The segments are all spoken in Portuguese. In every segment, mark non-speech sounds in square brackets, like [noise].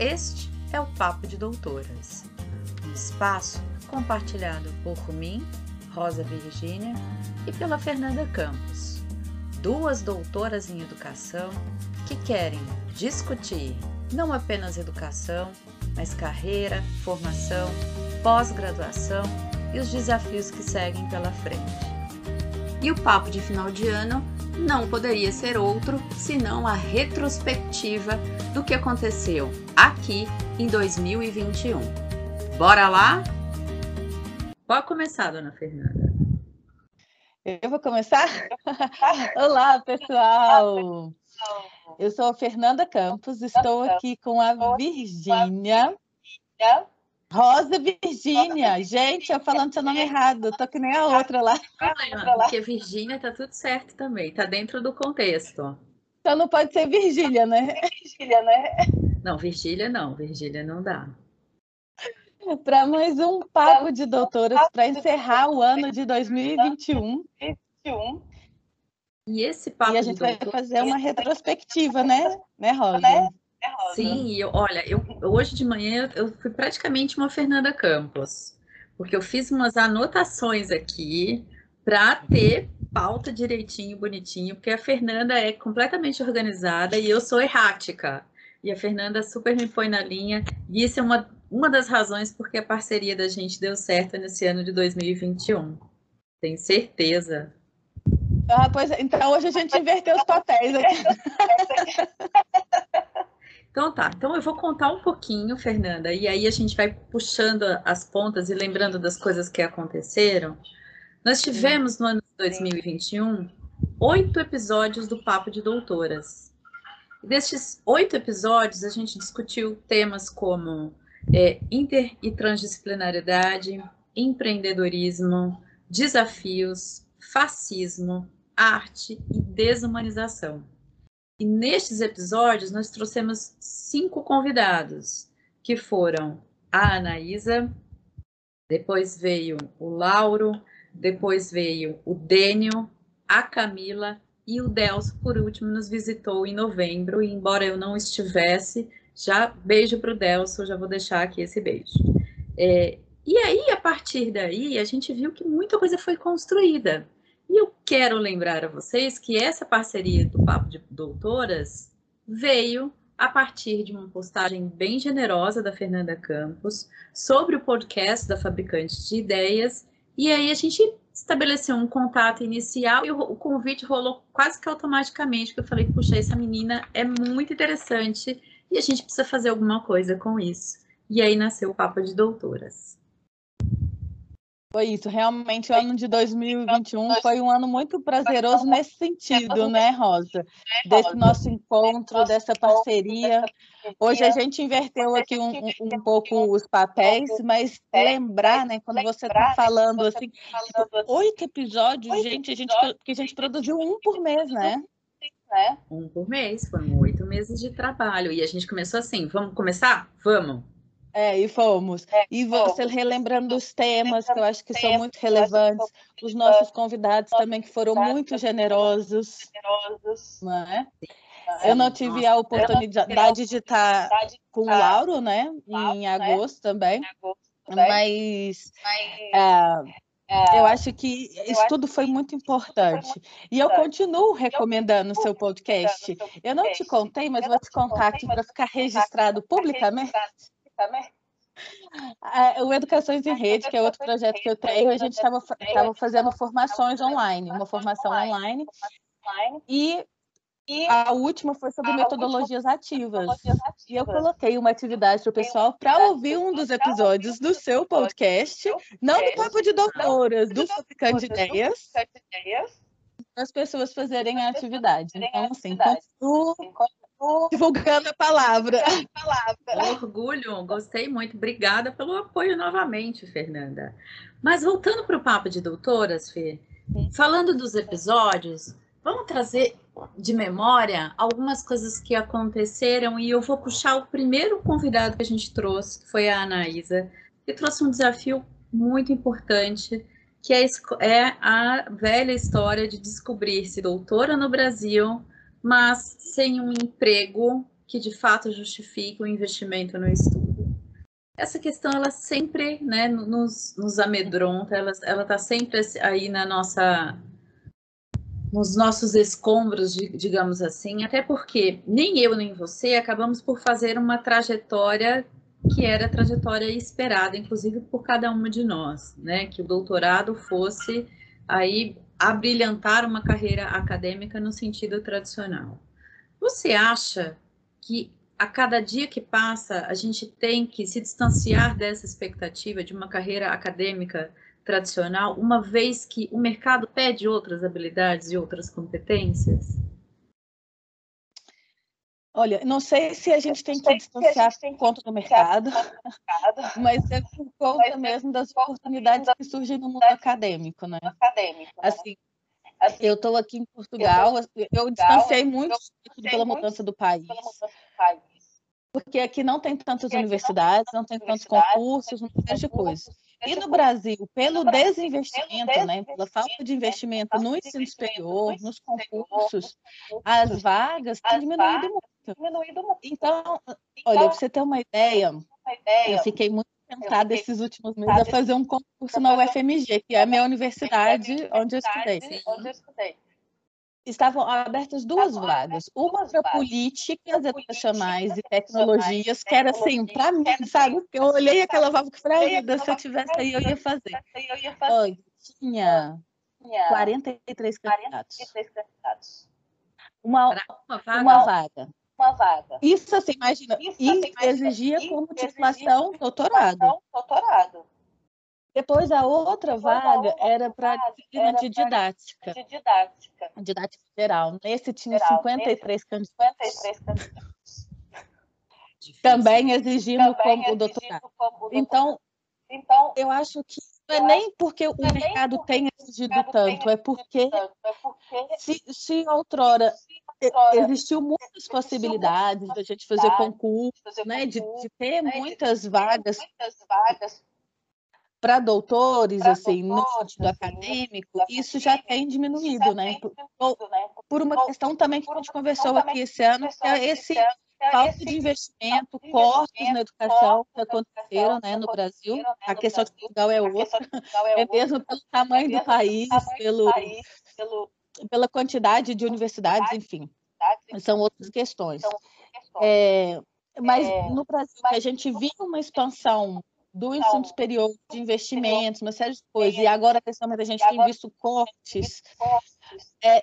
Este é o Papo de Doutoras, um espaço compartilhado por mim, Rosa Virgínia, e pela Fernanda Campos, duas doutoras em educação que querem discutir não apenas educação, mas carreira, formação, pós-graduação e os desafios que seguem pela frente. E o papo de final de ano não poderia ser outro senão a retrospectiva do que aconteceu aqui em 2021. Bora lá? Pode começar, dona Fernanda. Eu vou começar? [laughs] Olá, pessoal! Eu sou a Fernanda Campos, estou aqui com a Virgínia. Rosa Virgínia. Gente, eu falando seu nome errado, tô que nem a outra lá. Problema, porque Virgínia tá tudo certo também, tá dentro do contexto. Então não pode ser Virgília, né? Virgília, né? Não, Virgília não, Virgília não dá. Para mais um papo de doutoras para encerrar o ano de 2021. E esse papo e a gente vai fazer uma retrospectiva, né, né, Rosa? Né? Sim, eu, olha, eu, hoje de manhã eu fui praticamente uma Fernanda Campos, porque eu fiz umas anotações aqui para ter pauta direitinho, bonitinho, porque a Fernanda é completamente organizada e eu sou errática. E a Fernanda super me põe na linha, e isso é uma, uma das razões porque a parceria da gente deu certo nesse ano de 2021. Tenho certeza. Ah, pois é. então hoje a gente inverteu os papéis aqui. [laughs] Então tá, então eu vou contar um pouquinho, Fernanda, e aí a gente vai puxando as pontas e lembrando das coisas que aconteceram. Nós tivemos no ano de 2021 oito episódios do Papo de Doutoras. E destes oito episódios, a gente discutiu temas como é, inter e transdisciplinaridade, empreendedorismo, desafios, fascismo, arte e desumanização. E nestes episódios nós trouxemos cinco convidados, que foram a Anaísa, depois veio o Lauro, depois veio o Dênio, a Camila e o Delso, por último, nos visitou em novembro, e embora eu não estivesse, já beijo para o Delso, já vou deixar aqui esse beijo. É, e aí, a partir daí, a gente viu que muita coisa foi construída. E eu quero lembrar a vocês que essa parceria do Papo de Doutoras veio a partir de uma postagem bem generosa da Fernanda Campos sobre o podcast da Fabricante de Ideias. E aí a gente estabeleceu um contato inicial e o convite rolou quase que automaticamente, porque eu falei, puxa, essa menina é muito interessante e a gente precisa fazer alguma coisa com isso. E aí nasceu o Papo de Doutoras. Foi isso, realmente o ano de 2021 foi um ano muito prazeroso nesse sentido, né, Rosa? Desse nosso encontro, dessa parceria. Hoje a gente inverteu aqui um, um, pouco os papéis, mas lembrar, né, quando você está falando assim, tipo, oito episódios, gente, a gente, que a gente produziu um por mês, né? Um por mês, foram oito meses de trabalho. E a gente começou assim, vamos começar? Vamos! É, e fomos. É, e você relembrando os temas, que eu acho que são muito relevantes, os nossos convidados também, que foram muito generosos. Não é? Eu não tive a oportunidade de estar com o Lauro, né? Em né? agosto também. Mas é, eu acho que isso tudo foi muito importante. E eu continuo recomendando o seu podcast. Eu não te contei, mas vou te contar aqui para ficar registrado publicamente também? É, o Educações em Rede, que é outro projeto que eu tenho, a gente estava fazendo formações online, uma formação online. E a última foi sobre metodologias ativas. E eu coloquei uma atividade para o pessoal para ouvir um dos episódios do seu podcast, não do Papo de Doutoras, do Fabricante de Ideias, para as pessoas fazerem a atividade. Então, assim, continuo divulgando a palavra. [laughs] Orgulho, gostei muito. Obrigada pelo apoio novamente, Fernanda. Mas voltando para o papo de doutoras, Fê, falando dos episódios, vamos trazer de memória algumas coisas que aconteceram e eu vou puxar o primeiro convidado que a gente trouxe, que foi a Anaísa, que trouxe um desafio muito importante, que é, é a velha história de descobrir-se doutora no Brasil, mas sem um emprego que de fato justifique o investimento no estudo. Essa questão, ela sempre né, nos, nos amedronta, ela está sempre aí na nossa, nos nossos escombros, digamos assim, até porque nem eu nem você acabamos por fazer uma trajetória que era a trajetória esperada, inclusive por cada uma de nós, né? Que o doutorado fosse aí abrilhantar uma carreira acadêmica no sentido tradicional. Você acha que a cada dia que passa a gente tem que se distanciar dessa expectativa de uma carreira acadêmica tradicional, uma vez que o mercado pede outras habilidades e outras competências? Olha, não sei se a gente tem que distanciar por conta do mercado, [laughs] mas é por conta é mesmo das oportunidades que surgem no mundo acadêmico, né? Acadêmico, né? Assim, assim, eu estou aqui em Portugal, eu distanciei muito pela mudança do país. Porque aqui não tem tantas universidades, não tem tantos concursos, não tem de coisas. E no Brasil, pelo desinvestimento, né, pela falta de investimento no ensino superior, nos concursos, as vagas têm diminuído muito diminuído muito. Então, olha, para você ter uma ideia, eu fiquei muito tentada esses últimos meses a fazer um concurso na UFMG, que é a minha universidade onde eu estudei. Onde eu estudei. Estavam abertas duas vagas, uma para políticas educacionais e tecnologias, que era assim, para mim, sabe? Eu olhei aquela vaga e falei, se eu tivesse aí, eu ia fazer. Olha, tinha 43 candidatos. Uma, uma vaga uma vaga. Isso, assim, imagina, isso, assim, exigia como titulação doutorado. doutorado. Depois, a outra vaga era para disciplina de didática. De didática. Didática geral. Nesse tinha geral. 53 Nesse, candidatos. 53 candidatos. Também exigindo como o doutorado. Então, então, eu acho que não é nem porque o mercado tem exigido tanto, é porque, se, se outrora existiu muitas possibilidades da gente fazer concurso, né, de, de ter né, muitas vagas para doutores, assim, no sentido acadêmico, isso já tem diminuído, né? Por, por uma questão também que a gente conversou aqui esse ano, que é esse falta de investimento, cortes na educação que aconteceram né, no Brasil. A questão de Portugal é outra, é mesmo pelo tamanho do país, pelo pela quantidade de universidades, enfim, são outras questões. É, mas é, no Brasil, a gente viu uma expansão do ensino superior, de investimentos, uma série de coisas, e agora, principalmente, a gente tem visto cortes. É,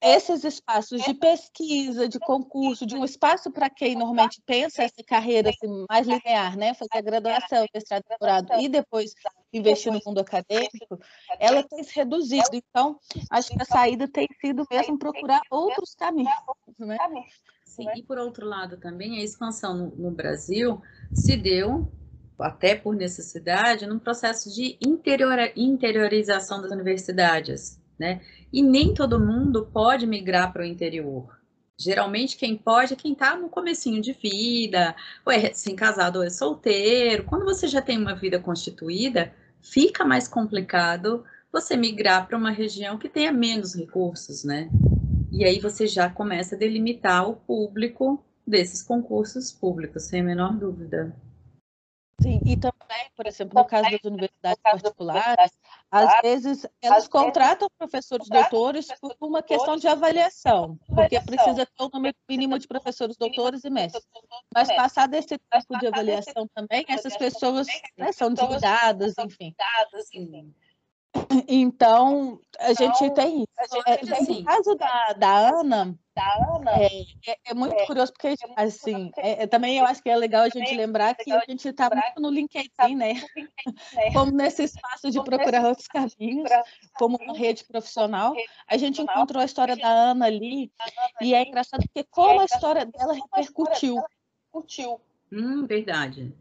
esses espaços de pesquisa, de concurso, de um espaço para quem normalmente pensa essa carreira assim, mais linear, né? Fazer a graduação, mestrado, doutorado e depois investir no mundo acadêmico, ela tem se reduzido. Então, acho que a saída tem sido mesmo procurar outros caminhos, né? Sim, e por outro lado também, a expansão no, no Brasil se deu até por necessidade, num processo de interior, interiorização das universidades, né? E nem todo mundo pode migrar para o interior. Geralmente quem pode é quem está no comecinho de vida, ou é recém-casado ou é solteiro. Quando você já tem uma vida constituída, fica mais complicado você migrar para uma região que tenha menos recursos, né? E aí você já começa a delimitar o público desses concursos públicos, sem a menor dúvida. Sim, e também, por exemplo, no caso das universidades particulares, às vezes elas contratam professores doutores por uma questão de avaliação, porque precisa ter um número mínimo de professores doutores e mestres. Mas passado esse tempo de avaliação também, essas pessoas né, são endividadas, enfim. Então, a gente então, tem isso. É, no caso da, da Ana, da Ana é, é, é muito é, curioso, porque, é assim, é, também eu acho que é legal a gente lembrar que a gente está muito no LinkedIn, né? né? [laughs] Como nesse espaço de procurar outros caminhos, como uma rede profissional. A gente encontrou a história da Ana ali, e é engraçado porque como a história dela repercutiu. Hum, verdade.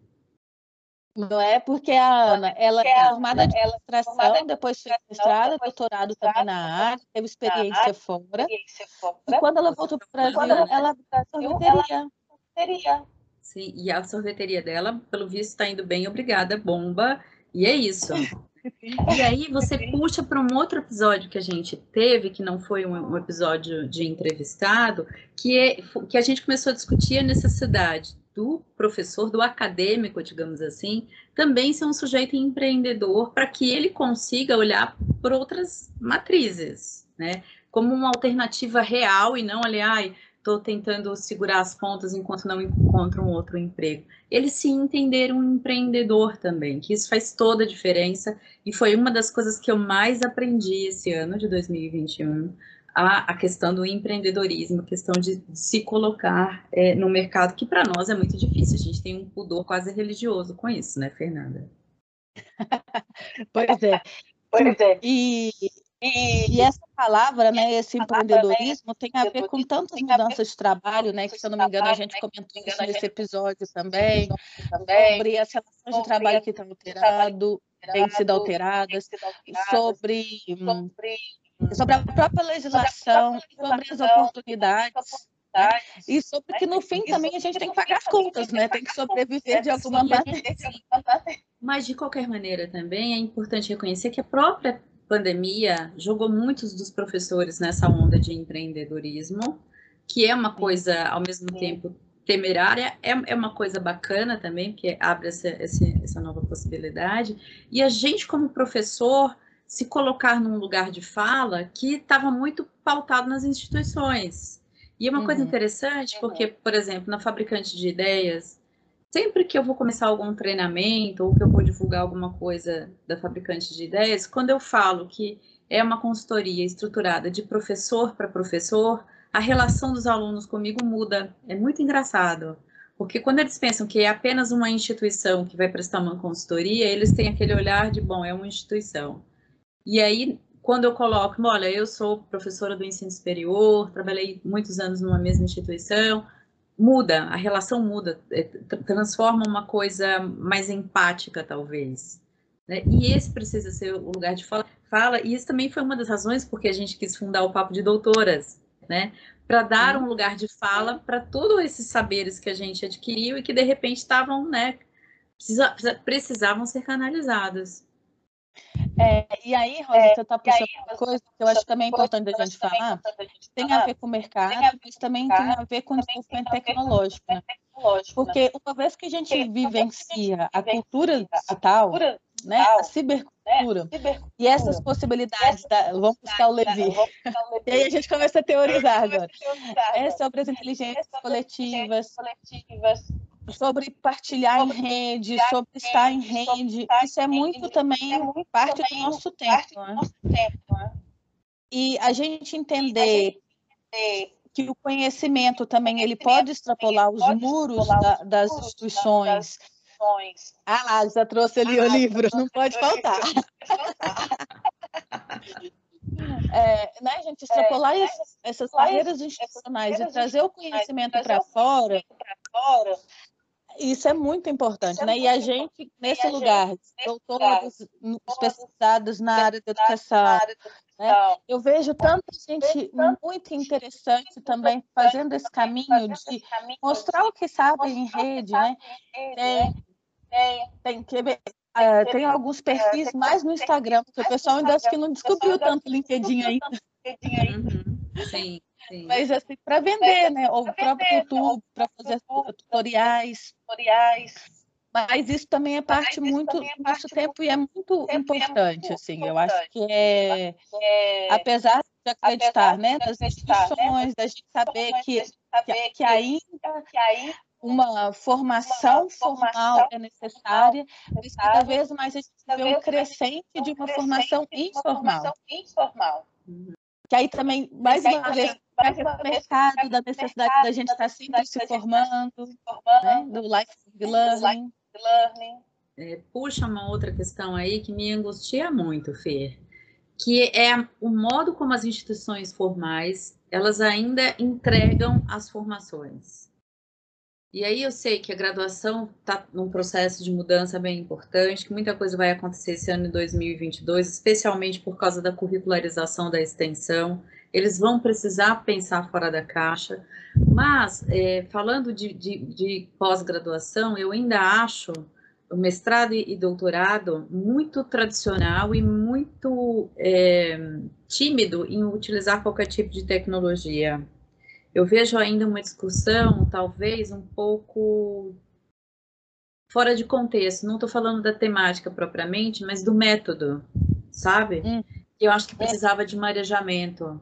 Não é porque a Ana, ela é formada de administração, depois fez mestrado, doutorado também na área, teve experiência fora. E quando ela voltou para o Brasil, ela abriu sorveteria. Sim, e a sorveteria dela, pelo visto, está indo bem, obrigada, bomba. E é isso. E aí você [laughs] puxa para um outro episódio que a gente teve, que não foi um, um episódio de entrevistado, que, é, que a gente começou a discutir a necessidade do professor, do acadêmico, digamos assim, também ser um sujeito empreendedor para que ele consiga olhar por outras matrizes, né? Como uma alternativa real e não ali, ai, estou tentando segurar as pontas enquanto não encontro um outro emprego. Ele se entender um empreendedor também, que isso faz toda a diferença e foi uma das coisas que eu mais aprendi esse ano de 2021, a, a questão do empreendedorismo, a questão de, se colocar é, no mercado, que para nós é muito difícil, a gente tem um pudor quase religioso com isso, né, Fernanda? [laughs] pois é. Pois é. E, e, e, essa palavra, né, esse empreendedorismo, tem a ver com tantas mudanças de trabalho, né, que se eu não me engano a gente comentou isso nesse episódio também, sobre as relações de trabalho que estão alterado, têm sido alteradas, sobre, sobre a própria legislação, sobre as oportunidades. Né? E sobre que no fim também a gente tem que pagar as contas, né? Tem que sobreviver de alguma maneira. Mas de qualquer maneira também é importante reconhecer que a própria pandemia jogou muitos dos professores nessa onda de empreendedorismo, que é uma coisa, ao mesmo tempo, temerária, é, é uma coisa bacana também, porque abre essa, essa nova possibilidade. E a gente, como professor, se colocar num lugar de fala que estava muito pautado nas instituições. E é uma uhum. coisa interessante, porque, por exemplo, na Fabricante de Ideias, sempre que eu vou começar algum treinamento ou que eu vou divulgar alguma coisa da fabricante de ideias, quando eu falo que é uma consultoria estruturada de professor para professor, a relação dos alunos comigo muda. É muito engraçado. Porque quando eles pensam que é apenas uma instituição que vai prestar uma consultoria, eles têm aquele olhar de, bom, é uma instituição. E aí, quando eu coloco, olha, eu sou professora do ensino superior, trabalhei muitos anos numa mesma instituição, muda, a relação muda, é, transforma uma coisa mais empática, talvez. Né? E esse precisa ser o lugar de fala, fala, e isso também foi uma das razões porque a gente quis fundar o Papo de Doutoras, né? Para dar um lugar de fala para todos esses saberes que a gente adquiriu e que de repente estavam, né? Precisa, precisavam ser canalizados. É, e aí, Rosa, é, você está puxando uma coisa que eu acho também é importante a gente falar, tem a ver com o mercado, mas também tem a ver com o desenvolvimento tecnológico. Né? Porque uma vez que a gente vivencia a cultura digital, né, a cibercultura, e essas possibilidades, da, vamos buscar o Levi, [laughs] e aí a gente começa a teorizar agora, é sobre as inteligências coletivas, sobre partilhar em rede, sobre estar em rede. Isso é muito também é parte do nosso tempo. Né? né? E a gente entender que o conhecimento também ele pode extrapolar os muros da, das instituições. Ah lá, já trouxe ali o livro, não pode faltar. [laughs] É, né, gente, extrapolar é, essas barreiras institucionais e trazer o conhecimento para fora, isso é muito importante, né? E a gente, nesse lugar, doutores especializados na área da educação, né? eu vejo tanta gente muito interessante também fazendo esse caminho de mostrar o que sabe em rede, né? Tem, tem que ver. Uh, tem alguns perfis mais no Instagram, porque o pessoal ainda acho que não descobriu tanto LinkedIn ainda. Uhum. Sim. Sim. Mas assim, para vender, né? Ou o próprio YouTube, para fazer tutoriais. tutoriais. Mas isso também é parte muito do nosso tempo e é muito importante, assim. Eu acho que é, apesar de acreditar, né, nas instituições, da gente saber que, que, que ainda uma formação formal é necessária, mas cada vez mais a gente vê um crescente de uma formação informal. Que aí também, mais uma vez, vai para o mercado, da necessidade da gente estar sempre se formando, né? do life learning. É, puxa uma outra questão aí que me angustia muito, Fer, que é o modo como as instituições formais elas ainda entregam as formações. E aí eu sei que a graduação está num processo de mudança bem importante, que muita coisa vai acontecer esse ano de 2022, especialmente por causa da curricularização da extensão eles vão precisar pensar fora da caixa. Mas, é, falando de, de, de pós-graduação, eu ainda acho mestrado e doutorado muito tradicional e muito é, tímido em utilizar qualquer tipo de tecnologia. Eu vejo ainda uma discussão, talvez, um pouco fora de contexto. Não estou falando da temática propriamente, mas do método, sabe? Hum. Eu acho que precisava de marejamento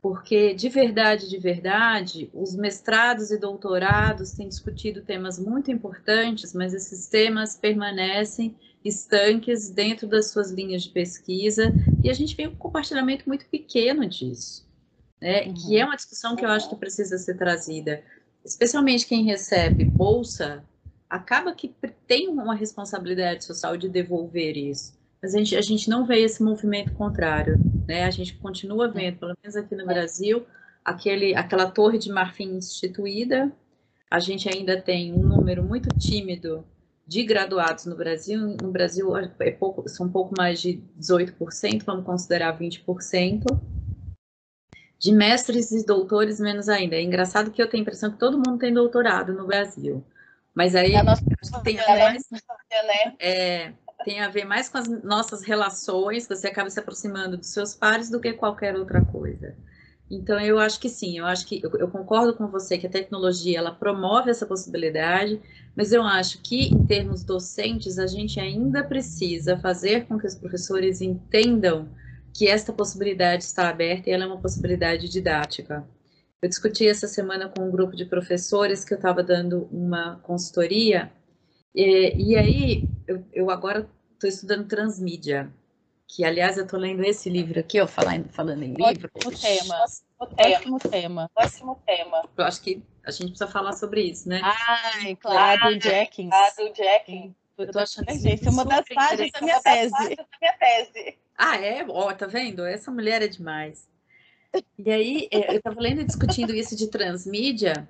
porque de verdade, de verdade, os mestrados e doutorados têm discutido temas muito importantes, mas esses temas permanecem estanques dentro das suas linhas de pesquisa e a gente vê um compartilhamento muito pequeno disso, né? Uhum. Que é uma discussão que eu acho que precisa ser trazida, especialmente quem recebe bolsa, acaba que tem uma responsabilidade social de devolver isso mas a gente, a gente não vê esse movimento contrário, né? A gente continua vendo, pelo menos aqui no Brasil, aquele, aquela torre de marfim instituída, a gente ainda tem um número muito tímido de graduados no Brasil. No Brasil é pouco, são um pouco mais de 18%, vamos considerar 20%. De mestres e doutores, menos ainda. É engraçado que eu tenho a impressão que todo mundo tem doutorado no Brasil. Mas aí é tem né? mais, né? é, tem a ver mais com as nossas relações, você acaba se aproximando dos seus pares do que qualquer outra coisa. Então, eu acho que sim, eu acho que eu, eu, concordo com você que a tecnologia ela promove essa possibilidade, mas eu acho que em termos docentes a gente ainda precisa fazer com que os professores entendam que esta possibilidade está aberta e ela é uma possibilidade didática. Eu discuti essa semana com um grupo de professores que eu estava dando uma consultoria e, e aí, eu, eu agora estou estudando transmídia, que aliás eu estou lendo esse livro aqui, ó, falando, falando em livro. Ótimo tema. Ótimo tema. Ótimo tema. Eu acho que a gente precisa falar sobre isso, né? Ai, claro, do Jenkins. Ah, do Jenkins. Eu tô achando isso é uma das páginas da minha tese. Da minha tese. Ah, é? Ó, oh, tá vendo? Essa mulher é demais. E aí, é, eu estava lendo e discutindo isso de transmídia,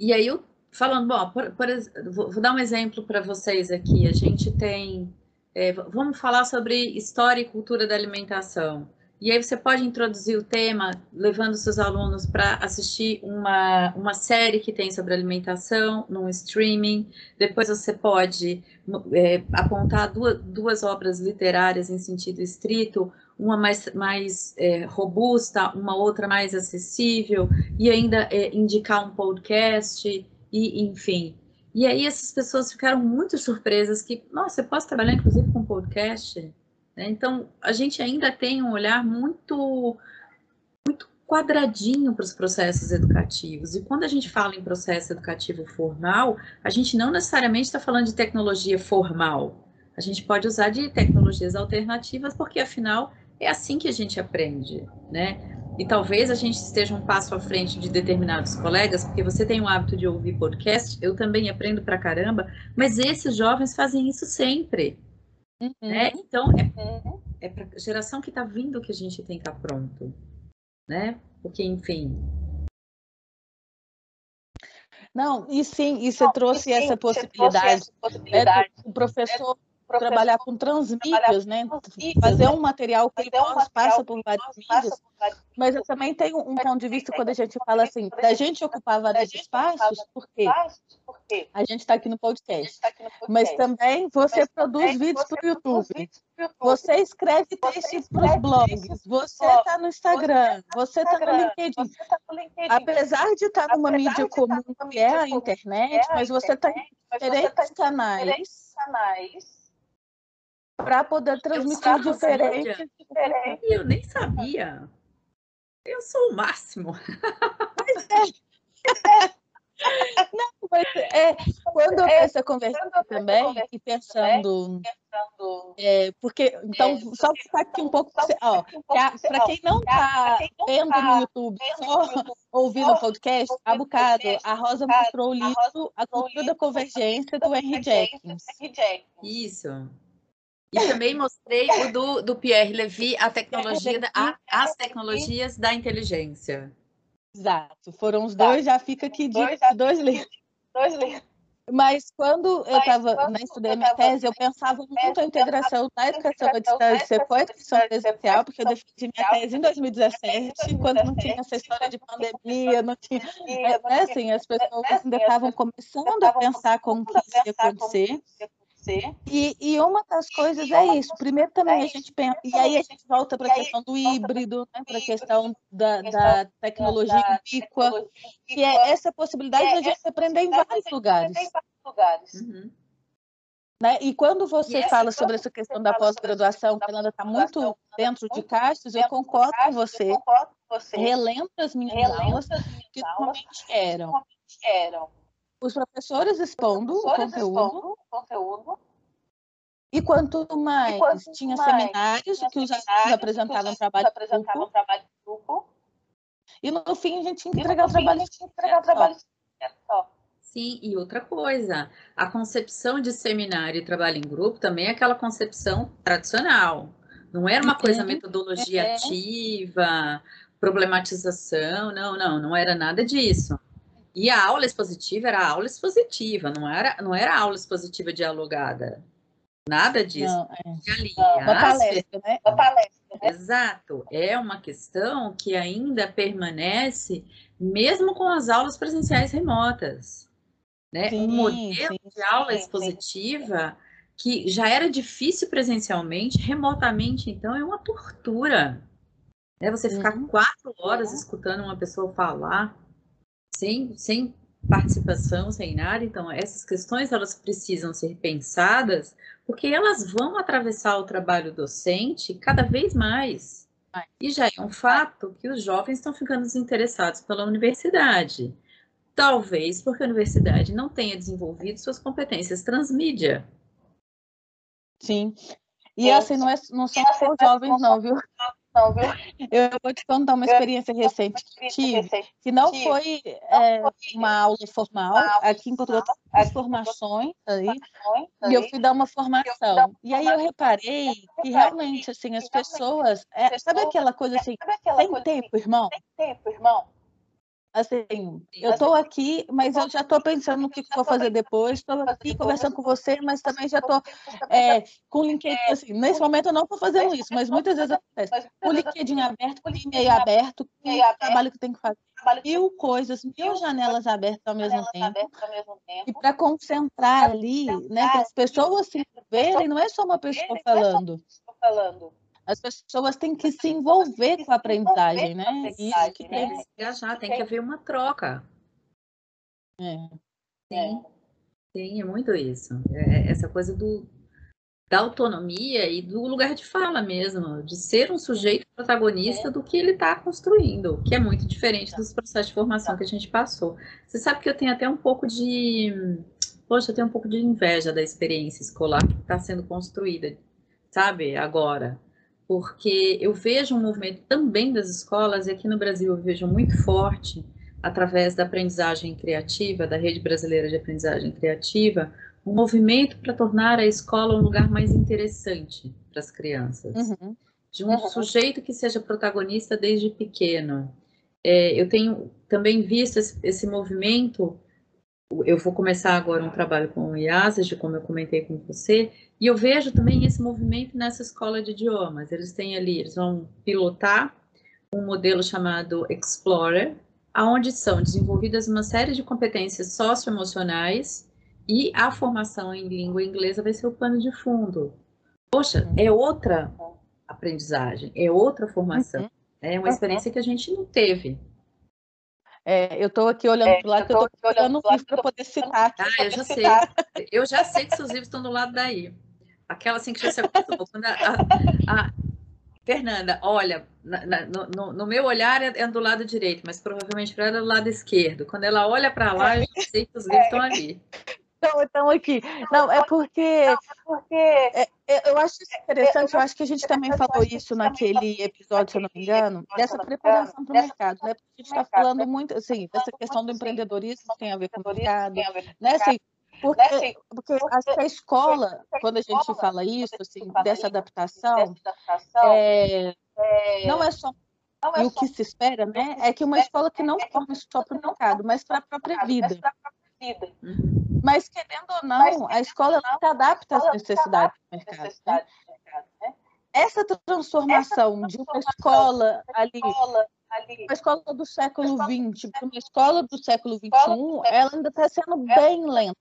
e aí eu falando, bom, por, por, vou, vou, dar um exemplo para vocês aqui. A gente tem, é, vamos falar sobre história e cultura da alimentação. E aí você pode introduzir o tema levando seus alunos para assistir uma, uma série que tem sobre alimentação num streaming. Depois você pode é, apontar duas, duas obras literárias em sentido estrito, uma mais, mais é, robusta, uma outra mais acessível, e ainda é, indicar um podcast e enfim. E aí essas pessoas ficaram muito surpresas que, nossa, eu posso trabalhar inclusive com podcast? Né? Então, a gente ainda tem um olhar muito, muito quadradinho para os processos educativos. E quando a gente fala em processo educativo formal, a gente não necessariamente está falando de tecnologia formal. A gente pode usar de tecnologias alternativas, porque afinal é assim que a gente aprende, né? E talvez a gente esteja um passo à frente de determinados colegas, porque você tem o hábito de ouvir podcast, eu também aprendo pra caramba, mas esses jovens fazem isso sempre. Uhum. Né? Então, é, uhum. é para a geração que está vindo que a gente tem que estar pronto. Né? Porque, enfim. Não, e sim, e você Não, trouxe, e sim, essa possibilidade. Essa possibilidade. É, o professor trabalhar com transmídias, né? Fazer um material que pós, passa por vários mídias. Mas eu também tenho um ponto de vista quando a gente fala assim, da gente ocupar vários espaços, porque a gente está aqui no podcast. Mas também você produz vídeos para o YouTube. Você escreve textos para os blogs. Você está no Instagram. Você está no LinkedIn. Apesar de estar tá numa mídia comum que é a internet, mas você está em diferentes canais para poder transmitir diferente. diferente. Eu nem sabia. Eu sou o máximo. Pois é. Não, mas é, quando eu é, penso conversando também e pensando, é, porque então é, só ficar aqui um pouco, ó, para quem não está vendo tá no YouTube, só [laughs] ouvindo o podcast, há bocado a Rosa mostrou o livro A Cultura da Convergência do Henry Jenkins. Isso. E também mostrei o do, do Pierre Levy, a tecnologia da, a, as tecnologias da inteligência. Exato, foram os dois, já fica aqui de dois, dois livros. Dois livros. Mas quando eu estava na estudei minha tese, eu pensava muito a integração da educação à distância com a educação presencial, porque eu defendi minha tese em 2017, quando não tinha essa história de pandemia, não tinha, né, assim, as pessoas ainda estavam começando a pensar como que isso ia acontecer. E, e, uma das coisas é isso. Primeiro também a gente pensa, e aí a gente volta para a questão do híbrido, né, para a questão da, da tecnologia ubíqua, que é essa possibilidade de a gente aprender em vários lugares. Uhum. Né? E quando você fala sobre essa questão da pós-graduação, que ela está muito dentro de caixas, eu concordo com você. Relembro as minhas aulas, que normalmente eram os professores expondo o conteúdo, conteúdo e quanto mais e quanto tinha mais seminários tinha que os alunos apresentavam trabalho, apresentavam grupo, trabalho de grupo. E no fim a gente tinha que entregar o trabalho, tinha que entregar o trabalho só. Sim, e outra coisa, a concepção de seminário e trabalho em grupo também é aquela concepção tradicional. Não era uma coisa metodologia é. ativa, problematização, não, não, não era nada disso. E a aula expositiva era aula expositiva, não era, não era aula expositiva dialogada. Nada disso. Não, é. Aliás, uma palestra, né? Uma palestra, né? Exato. É uma questão que ainda permanece mesmo com as aulas presenciais remotas. Né? Sim, um modelo sim, de aula sim, expositiva que já era difícil presencialmente, remotamente, então, é uma tortura. É você ficar uhum. quatro horas escutando uma pessoa falar sem, sem participação, sem nada. Então, essas questões elas precisam ser pensadas porque elas vão atravessar o trabalho docente cada vez mais. E já é um fato que os jovens estão ficando desinteressados pela universidade. Talvez porque a universidade não tenha desenvolvido suas competências transmídia. Sim. E é. assim, não, é, não são só os jovens, não, viu? Não, viu? Eu vou te contar uma experiência recente que tive, que não foi é, uma aula formal. Aqui em Portugal tem formações aí, e eu fui dar uma formação. E aí eu reparei que realmente, assim, as pessoas... É, sabe aquela coisa assim, tem tempo, irmão? Tem tempo, irmão? Assim, eu estou aqui, mas eu já estou pensando no que vou fazer depois. Estou aqui conversando com você, mas também já estou é, com o LinkedIn. Assim, nesse momento eu não estou fazendo isso, mas muitas vezes acontece. Com o LinkedIn aberto, com o e-mail aberto, com o trabalho que tem que fazer. Mil coisas, mil janelas abertas ao mesmo tempo. E para concentrar ali, né, para as pessoas se verem, não é só uma pessoa falando. As pessoas têm que se envolver com a aprendizagem, né? Isso que tem que engajar, tem que haver uma troca. É. Sim, sim, é muito isso. É, é essa coisa do, da autonomia e do lugar de fala mesmo, de ser um sujeito protagonista do que ele está construindo, que é muito diferente dos processos de formação que a gente passou. Você sabe que eu tenho até um pouco de. Poxa, eu tenho um pouco de inveja da experiência escolar que está sendo construída, sabe, agora porque eu vejo um movimento também das escolas, e aqui no Brasil eu vejo muito forte, através da aprendizagem criativa, da Rede Brasileira de Aprendizagem Criativa, um movimento para tornar a escola um lugar mais interessante para as crianças. Uhum. De um uhum. sujeito que seja protagonista desde pequeno. É, eu tenho também visto esse, esse, movimento. Eu vou começar agora um trabalho com o IASAS, como eu comentei com você, e eu vejo também esse movimento nessa escola de idiomas. Eles têm ali, eles vão pilotar um modelo chamado Explorer, aonde são desenvolvidas uma série de competências socioemocionais e a formação em língua inglesa vai ser o pano de fundo. Poxa, é outra aprendizagem, é outra formação. Uhum. É uma experiência que a gente não teve. É, eu estou aqui olhando é, para o lado, eu estou olhando o livro para poder citar. Ah, eu já citar. sei. Eu já sei que seus livros estão do lado daí. Aquela assim que já se acostumou. Quando a, a, a, Fernanda, olha, na, na, no, no, meu olhar é, é, do lado direito, mas provavelmente para ela é do lado esquerdo. Quando ela olha para lá, eu já sei que os livros estão ali. Então, então aqui. Não, é porque, é porque é, é, eu acho isso interessante, eu acho que a gente também falou isso naquele episódio, se eu não me engano, dessa preparação para o mercado, né? Porque a gente está falando muito, assim, dessa questão do empreendedorismo tem a ver com o mercado, né? Assim, porque, né, assim, porque acho que a escola, quando a gente fala isso, assim, dessa adaptação, é, não é só e o que se espera, né, é que uma escola que não forme só para o mercado, mas para a própria vida. Vida. Uhum. Mas, querendo ou não, a escola não se adapta às necessidades do mercado. Né? né? Essa transformação de uma escola ali ali. A escola do século XX para uma escola do século XXI, ela ainda está sendo bem lenta.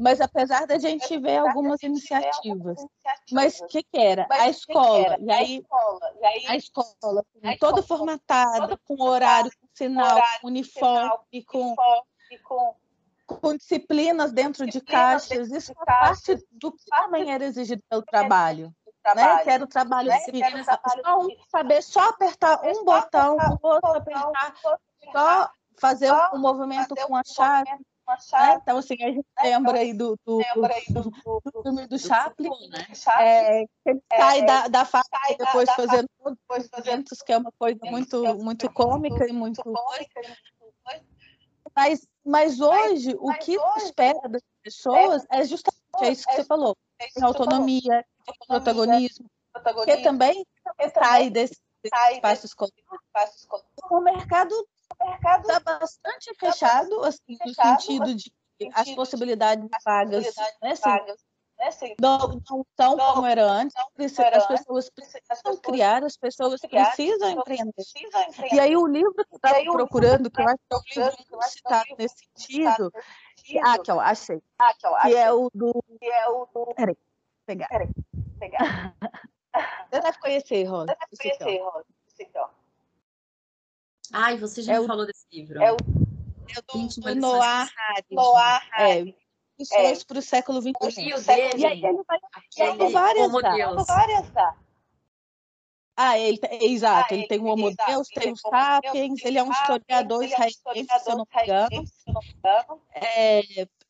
Mas apesar da gente ver algumas iniciativas. Mas o que, que era? A escola. E aí, a escola toda formatada, com horário, com sinal, com uniforme, com com disciplinas dentro de caixas, isso faz parte do que também era exigido pelo trabalho né? Que era o trabalho né? de só um saber só apertar um botão, o outro apertar, só fazer um movimento com a chave. Né? Então, assim, a gente lembra aí do, do, [laughs] do, do filme do Chaplin, né? É, ele sai da, da fábrica depois fazendo todos os eventos, que é uma coisa muito, muito cômica e muito. Mas, mas hoje, o que se espera das pessoas é justamente isso que você falou: tem autonomia, protagonismo, protagonismo. que também sai desse, desse espaço escolar. O mercado está bastante fechado, assim, no sentido de as possibilidades de vagas, né, assim, não, não são como era antes, as pessoas precisam criar, as pessoas precisam empreender. E aí o livro que eu estava procurando, que eu acho que é um livro citado nesse sentido, ah, que eu achei, que é o do... Peraí, pegar. Peraí pegar. [laughs] Você deve conhecer, Rosa. Você deve conhecer, Rosa. Ai, você já é me o, falou desse livro. É o, é o do, do Noah Harris. Noah Harris. É. Lições é. para o século XXI. E aí ele vai tendo várias, várias ah, ele, exato, ah, ele, ele, tem o Homo Deus, tem o Sapiens, ele é um historiador israelense, se eu não me engano. É,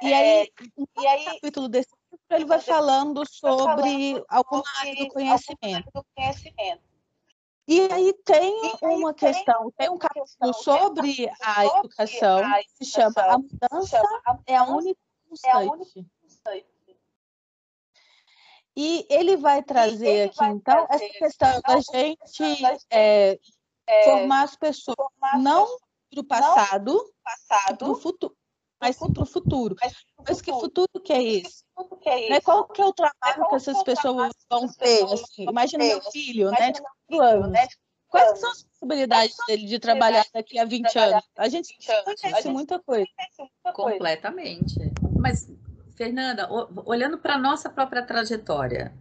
e aí, no capítulo desse ele vai falando sobre alguma área do conhecimento. E aí tem uma questão, tem um capítulo sobre a educação, que se chama A Mudança é a única constante. E ele vai trazer aqui, então, essa questão da gente é, formar as pessoas não para o passado, para o futuro, mas sim para o futuro. Mas que futuro que é esse? Né? Qual que é o trabalho que essas pessoas vão ter? Assim, imagina meu filho, né, de 4 anos. Quais são as possibilidades dele de trabalhar daqui a 20 anos? A gente conhece muita coisa. Completamente. Mas, Fernanda, olhando para a nossa própria trajetória,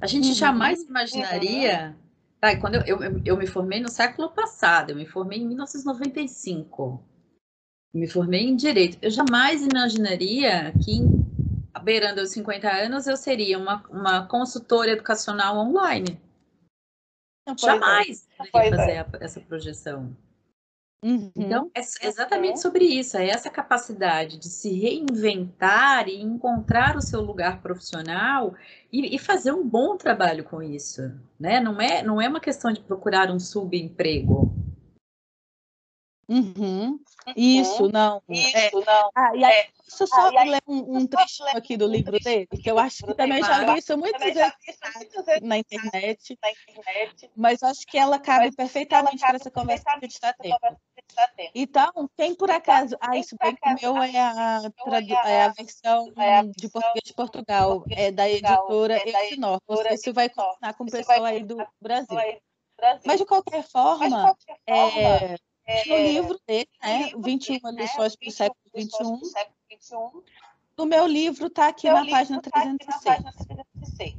a gente uhum. jamais imaginaria. Tá, quando eu, eu, eu me formei no século passado, eu me formei em 1995 me formei em direito. Eu jamais imaginaria que, beirando os 50 anos, eu seria uma, uma consultora educacional online. Pois jamais é. fazer é. essa projeção. Uhum. Então, é exatamente uhum. sobre isso, é essa capacidade de se reinventar e encontrar o seu lugar profissional e, e, fazer um bom trabalho com isso, né? Não é, não é uma questão de procurar um subemprego, Uhum. Isso, não. Isso, é. não. Ah, e aí, é. deixa eu só ah, ler um, um trechinho aqui do livro dele, que eu acho que também já vi isso muitas vezes na internet, mas acho que ela cabe perfeitamente para essa conversa que a gente está tendo. Então, quem por acaso. Ah, isso bem que o meu é a, é a versão de português de Portugal, é da editora Elsinor. Você vai combinar com o pessoal aí do Brasil. Mas, de qualquer forma, é, é, no livro dele, né? 21 né, lições para o século XXI. No meu livro está aqui na página 306.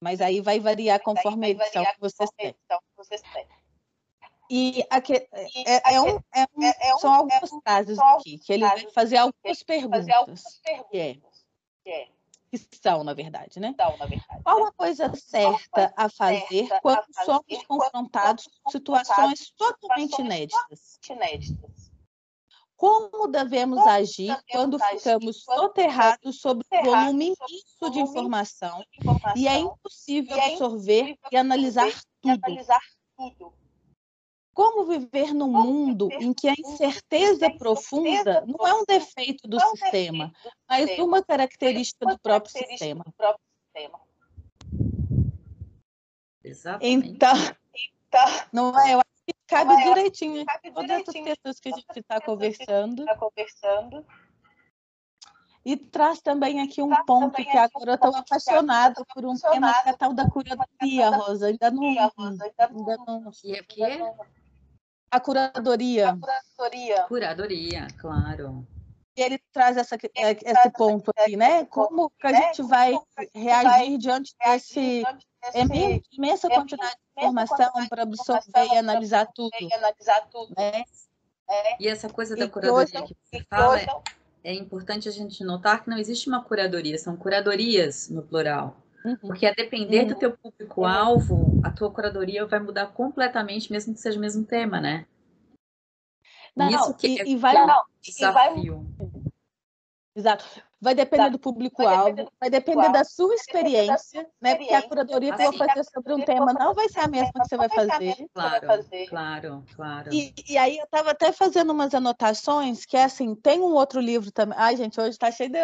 Mas aí vai variar conforme a edição que vocês têm. E aqui, é, é, um, é um, é, é são algumas frases aqui, que ele vai fazer algumas perguntas. Que é, que são, na verdade, né? São, na verdade, Qual né? a coisa certa a fazer quando somos confrontados com situações totalmente inéditas? Como devemos agir quando ficamos soterrados sobre um volume imenso de informação e é impossível absorver e analisar tudo? Como viver num mundo em que a incerteza profunda não é um defeito do sistema, mas uma característica do próprio sistema? Exatamente. Então, não é? Eu acho que cabe direitinho em todas as pessoas que a gente está conversando. E traz também aqui um traz ponto que agora eu estou apaixonada por um tema que é tal da curadoria, Rosa. Ainda não. Ainda não. Que é que é? A curadoria. A curadoria. Curadoria, claro. E ele traz essa, esse ponto aqui, né? Como que a gente vai reagir diante desse imensa quantidade de informação para absorver e analisar tudo. Né? E essa coisa da curadoria que você fala, é, é importante a gente notar que não existe uma curadoria, são curadorias no plural. Uhum. Porque a depender uhum. do teu público-alvo, a tua curadoria vai mudar completamente, mesmo que seja o mesmo tema, né? Não, Isso que e, é e vai, não, desafio. E vai, Exato. Vai depender do público-alvo, vai depender da sua experiência, né? Porque a curadoria que eu vou fazer sobre um tema não vai ser a mesma que você vai fazer. Claro, claro, claro. E, e aí eu estava até fazendo umas anotações que é assim, tem um outro livro também. Ai, gente, hoje está cheio de.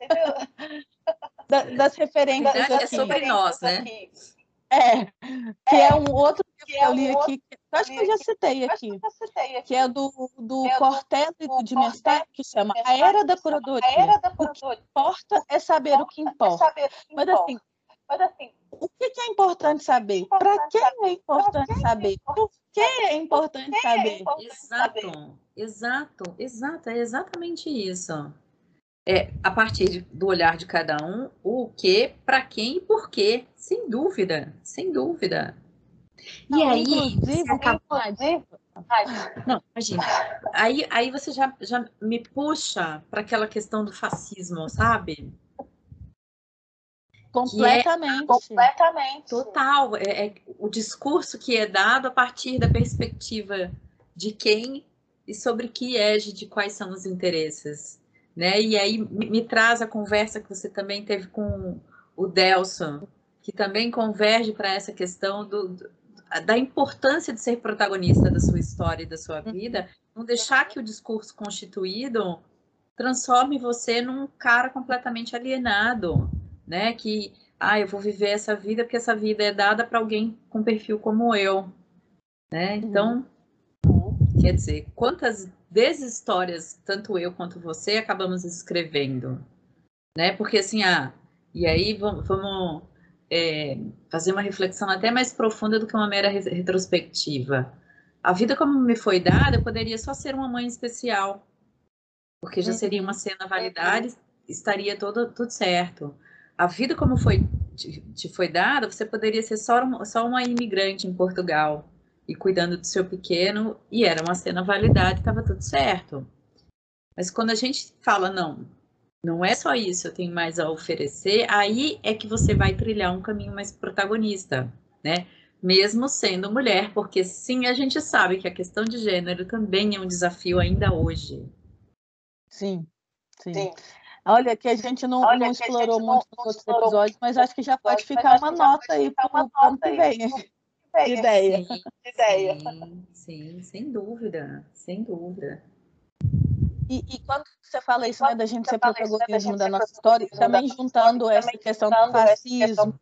[laughs] das referências. É sobre nós, né? É, que é, é um outro livro que, eu li aqui, que acho que eu já citei aqui, que é do, do é Cortez e do Dimestep, que chama A Era da Curadoria. O que importa é saber o que importa. Mas assim, o que é importante saber? Para quem é importante saber? Por que é importante saber? Exato, exato, exato, é exatamente isso é, a partir do olhar de cada um, o que, para quem e por quê, sem dúvida, sem dúvida. E não, aí, inclusive, inclusive, não, imagina. Aí, aí você já, já me puxa para aquela questão do fascismo, sabe? Completamente. É, completamente. Total. É, é, o discurso que é dado a partir da perspectiva de quem e sobre que ege de quais são os interesses né? E aí me traz a conversa que você também teve com o Delson, que também converge para essa questão do, do, da importância de ser protagonista da sua história e da sua vida, não deixar que o discurso constituído transforme você num cara completamente alienado, né? Que ah, eu vou viver essa vida porque essa vida é dada para alguém com perfil como eu, né? Então, uhum. quer dizer, quantas histórias, tanto eu quanto você, acabamos escrevendo, né? Porque assim, ah, e aí vamos, vamos é, fazer uma reflexão até mais profunda do que uma mera retrospectiva. A vida como me foi dada, eu poderia só ser uma mãe especial, porque já seria uma cena validade, estaria todo, tudo certo. A vida como foi te, te foi dada, você poderia ser só só uma imigrante em Portugal, e cuidando do seu pequeno, e era uma cena validade, estava tudo certo. Mas quando a gente fala, não, não é só isso, eu tenho mais a oferecer, aí é que você vai trilhar um caminho mais protagonista, né? Mesmo sendo mulher, porque sim, a gente sabe que a questão de gênero também é um desafio ainda hoje. Sim, sim. sim. Olha, que a gente não, não explorou muito nos outros episódios, mas acho que já pode ficar uma nota aí para o ano que vem [laughs] ideia. Sim, ideia. Sim, sim, sem dúvida, sem dúvida. E, e, quando você fala isso, né, da gente ser protagonismo da nossa história, também juntando essa questão do fascismo,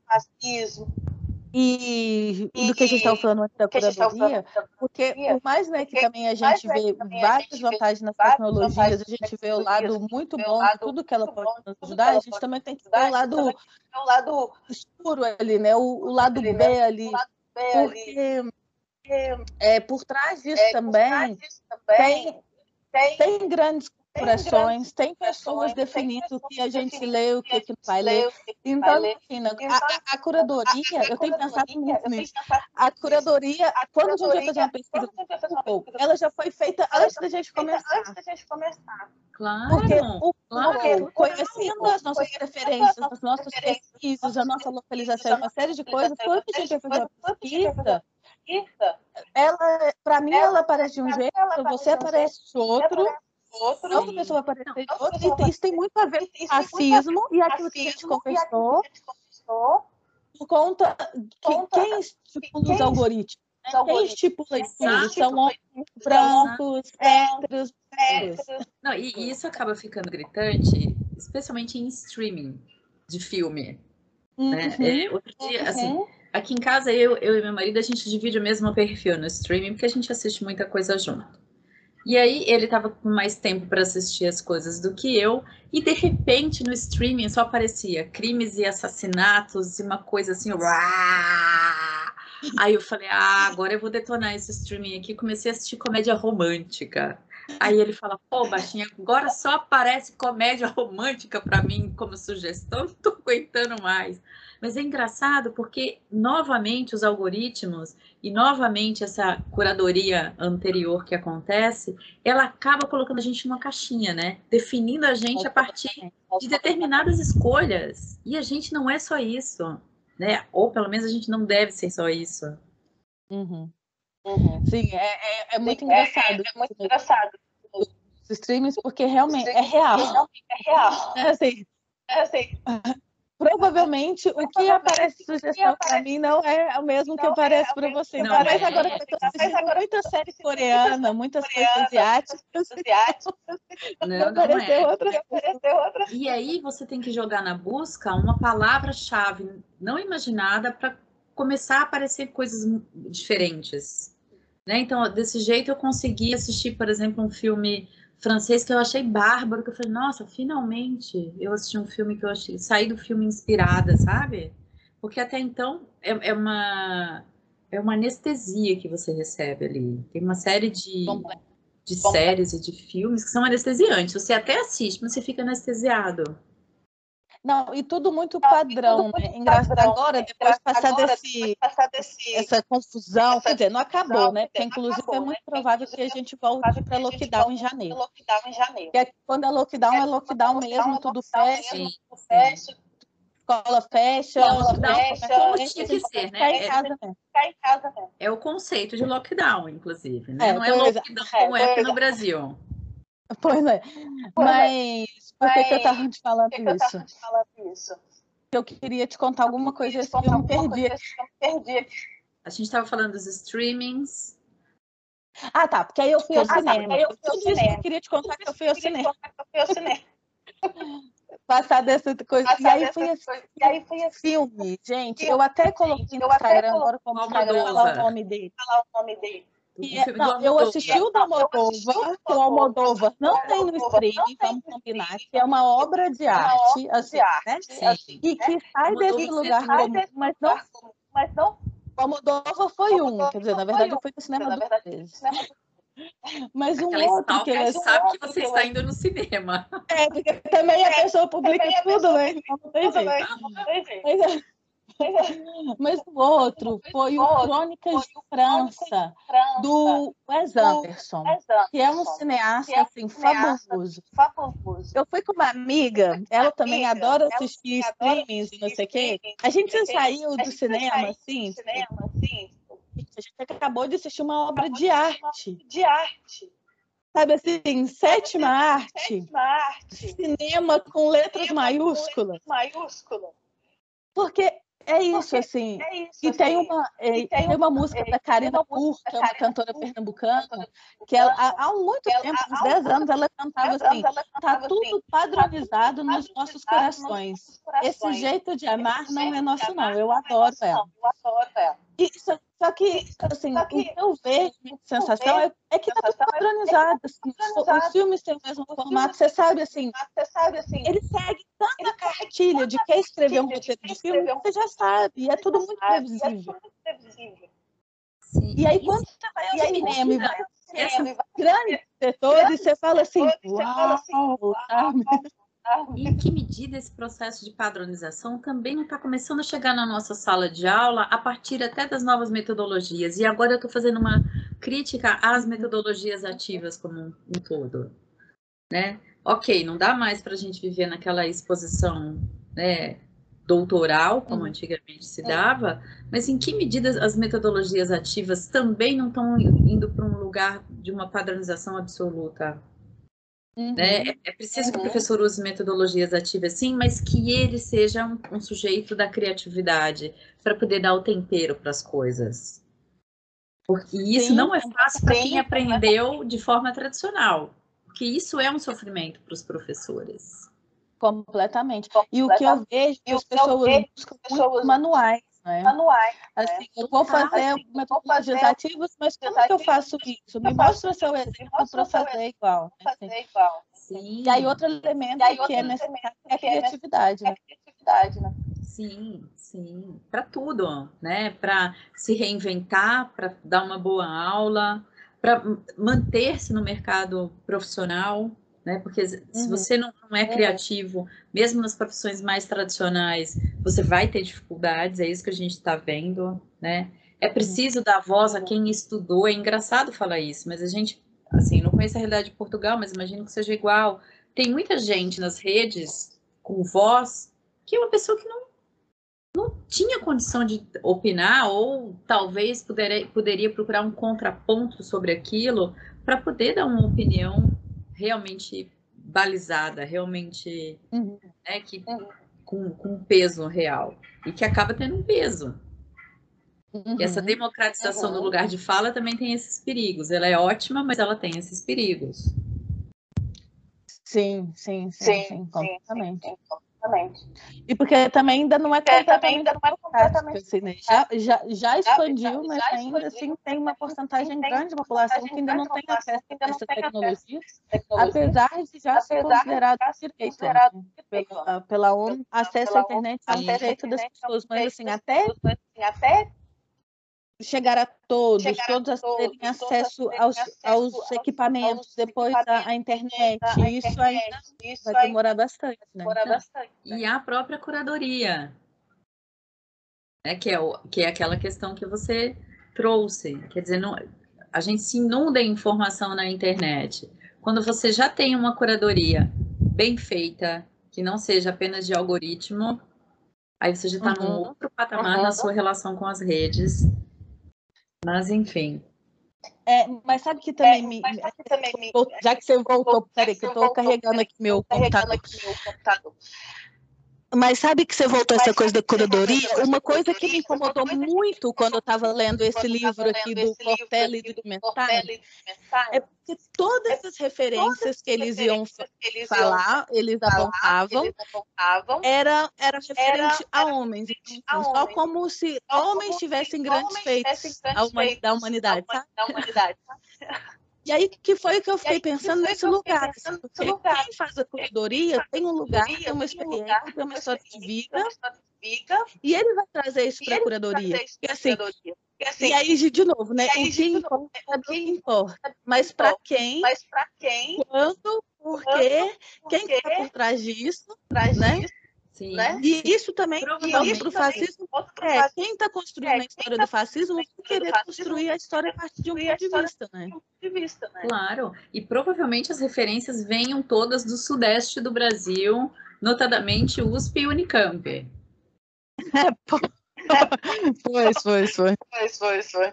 e, e, do que a gente estava falando antes da curadoria, porque por mais né, que também a gente vê várias vantagens nas tecnologias, a gente vê o lado muito bom de tudo que ela pode nos ajudar, a gente também tem que ver o lado escuro ali, né, o, o lado B né, porque é, por trás disso é, também, trás disso também tem, tem, grandes corporações, tem, pessoas definindo o que a gente lê, o que, que vai ler. Então, assim, então, a, a, curadoria, eu tenho pensado muito nisso. A curadoria, quando a gente vai fazer uma pesquisa ela já foi feita antes da gente começar. Claro. Porque o claro. conhecendo as nossas preferências, as nossas pesquisas, a nossa localização, uma série de coisas, quando a gente vai fazer uma pesquisa, ela, para mim, ela aparece de um jeito, você aparece de outro, outro, outra pessoa vai aparecer de outro, e isso tem muito a ver com racismo e aquilo que a gente conversou, por conta que quem estipula os algoritmos? Quem estipula isso? São homens brancos, héteros, Não, e isso acaba ficando gritante, especialmente em streaming de filme. Né? Uhum, é, outro dia, uhum. assim, aqui em casa, eu, eu e meu marido, a gente divide o mesmo perfil no streaming, porque a gente assiste muita coisa junto. E aí ele estava com mais tempo para assistir as coisas do que eu, e de repente no streaming só aparecia crimes e assassinatos e uma coisa assim. Uá! Aí eu falei, ah, agora eu vou detonar esse streaming aqui. Comecei a assistir comédia romântica. Aí ele fala, pô, baixinha, agora só aparece comédia romântica para mim como sugestão, [laughs] não tô aguentando mais. Mas é engraçado porque, novamente, os algoritmos e, novamente, essa curadoria anterior que acontece, ela acaba colocando a gente numa caixinha, né? Definindo a gente a partir de determinadas escolhas. E a gente não é só isso, né? Ou, pelo menos, a gente não deve ser só isso. Uhum. Uhum. Sim, é, é, é muito Sim, engraçado. É, é, muito engraçado. Os streams, porque realmente é real. É real. É assim. É assim. [laughs] Provavelmente o que aparece sugestão para mim não é o mesmo que aparece para você. Não, mas agora eu estou assistindo muita série coreana, muitas coisas asiáticas. Não, apareceu é. outra. E aí você tem que jogar na busca uma palavra-chave não imaginada para começar a aparecer coisas diferentes. Né? Então, desse jeito eu consegui assistir, por exemplo, um filme francês que eu achei bárbaro, que eu falei, nossa, finalmente eu assisti um filme que eu achei, saí do filme inspirada, sabe? Porque até então é, é uma é uma anestesia que você recebe ali. Tem uma série de, de séries e de filmes que são anestesiantes. Você até assiste, mas você fica anestesiado. Não, e tudo muito padrão, tudo muito né? Engraçado agora, depois de passar, desse, passar desse, essa confusão, essa quer dizer, não acabou, né? Porque, inclusive, acabou, é muito né? provável que a gente volte para lockdown em janeiro. Lockdown em janeiro. É, quando é lockdown, é lockdown mesmo, tudo fecha. fecha escola fecha, lockdown, fecha, como tinha que ser, né? em casa, né? em casa, né? É o conceito de lockdown, inclusive, né? É, não é lockdown como é aqui no Brasil. Pois é. Mas por que, que eu estava te falando que isso? Que eu, falando isso? eu queria te contar alguma coisa que eu me perdi. A gente estava falando dos streamings. Ah, tá, porque aí eu fui ao ah, cinema. Tá, eu fui ao Tudo cinema. isso que eu queria te contar que eu fui ao cinema. [laughs] Passar dessa coisa. Passar e, aí foi assim, e aí foi assim, filme, gente. Eu até coloquei no Instagram agora como Instagram, falar o nome dele. Falar o nome dele. É, não, eu assisti o da Moldova, que o Almodóvar não tem no streaming, vamos combinar, que é uma obra de arte, assim, né? Sim. E que sai desse lugar comum, mas não, mas não. O Almodóvar foi um, quer dizer, na verdade eu fui no cinema duas vezes. Mas um Aquela outro que ele sabe que você está indo no cinema. É, porque também a pessoa publica tudo, né? Então não tem jeito. [laughs] Mas, o outro foi o Crônicas de França, do Wes Anderson, que é um cineasta assim, fabuloso. Eu fui com uma amiga, ela também adora assistir streamings e não sei o quê. A gente saiu do cinema, assim, a gente acabou de assistir uma obra de arte. De arte sabe assim, sétima arte, sétima arte, cinema com letras maiúsculas. Maiúscula. Porque é isso, assim. É isso, e, assim. Tem uma, é, e tem, tem uma música da Karina Pur, que é uma cantora pernambucana, que ela, há, há muito tempo, uns 10 anos, ela cantava assim: tá tudo assim, padronizado nos nossos corações. Esse jeito de amar não é nosso, não. Eu adoro ela. Eu adoro ela. E, só, que, assim, só que, o que eu vejo, a sensação é, é que está tudo padronizado. Assim, os filmes têm o mesmo formato, você sabe, assim, você sabe, assim, ele segue tanta cartilha de quem escreveu um roteiro de filme, você já sabe, e é tudo muito previsível. Sim. E aí, quando você vai ao cinema e vai esses grandes setores, você fala assim, uau, sabe? E em que medida esse processo de padronização também não está começando a chegar na nossa sala de aula a partir até das novas metodologias? E agora eu estou fazendo uma crítica às metodologias ativas como um todo. Né? Ok, não dá mais para a gente viver naquela exposição né, doutoral, como uhum. antigamente se dava, mas em que medida as metodologias ativas também não estão indo para um lugar de uma padronização absoluta? Uhum. Né? É, é preciso uhum. que o professor use metodologias ativas, sim, mas que ele seja um, um sujeito da criatividade para poder dar o tempero para as coisas. Porque isso sim, não é fácil para quem aprendeu de forma tradicional, porque isso é um sofrimento para os professores. Completamente. Completamente. E o que eu vejo é que as pessoas buscam muito manuais né? manuais. Assim, né? eu vou fazer assim, metodologias ativas, mas como que eu faço isso? Me mostra seu exemplo para fazer igual. Né? Fazer igual. Sim. E aí outro elemento aí, que é necessário é a criatividade, né? criatividade, né? Sim, sim, para tudo, né? Para se reinventar, para dar uma boa aula, para manter-se no mercado profissional, né? Porque se uhum. você não, não, é criativo, mesmo nas profissões mais tradicionais, você vai ter dificuldades, é isso que a gente está vendo, né? É uhum. preciso uhum. dar voz a quem estudou, é engraçado falar isso, mas a gente, assim, não conheço a realidade de Portugal, mas imagino que seja igual. Tem muita gente nas redes com voz que é uma pessoa que não não tinha condição de opinar ou talvez poderia, poderia procurar um contraponto sobre aquilo para poder dar uma opinião realmente balizada, realmente uhum. né, que, uhum. com, com peso real e que acaba tendo um peso. Uhum. E essa uhum. democratização do uhum. lugar de fala também tem esses perigos. Ela é ótima, mas ela tem esses perigos. Sim, sim, sim, sim, sim completamente. Sim, sim, Exatamente. E porque também ainda não é completamente, ainda não é completamente assim, né? já, já, já expandiu, mas já ainda assim tem uma porcentagem grande da população que ainda não tem acesso a essa tecnologia, apesar de já ser considerado direito, né? pela, pela ONU, acesso à internet é um direito das pessoas, mas assim, até chegar a todos, chegar todos a todos, terem acesso aos, aos, aos equipamentos, aos depois à internet. Isso ainda isso vai demorar bastante. Né? Demorar bastante né? E a própria curadoria, né, que, é o, que é aquela questão que você trouxe. Quer dizer, não, a gente se inunda em informação na internet. Quando você já tem uma curadoria bem feita, que não seja apenas de algoritmo, aí você já está uhum. num outro patamar uhum. na sua relação com as redes mas, enfim. É, mas sabe que também, é, me, que também me, Já que você voltou, peraí, que eu estou carregando aqui meu computador. Mas sabe que você voltou essa coisa da curadoria? Uma coisa que me incomodou muito quando eu estava lendo esse livro aqui do Cortelli e do Mentale é porque todas as referências que eles iam falar, eles apontavam, era, era referente a homens. Então, só como se homens tivessem grandes feitos da humanidade, sabe? [laughs] E aí, que foi que eu fiquei pensando nesse lugar? Pensando porque lugar. quem faz a curadoria tem um lugar, tem uma experiência, tem uma história de vida, e ele vai trazer isso para a curadoria. E assim, assim, e aí, de novo, né? O que importa é o que importa. Mas para quem? Mas para quem? Quando? Por quê? Quem está por trás disso? Né? Sim. Né? E isso também contra o fascismo. É, quem está construindo é, a história tá do fascismo vai querer construir a história a partir de um ponto de vista, né? De vista, né? Claro. E provavelmente as referências venham todas do sudeste do Brasil, notadamente USP e Unicamp. É, pô. [laughs] Foi, foi, foi. Foi, foi, foi.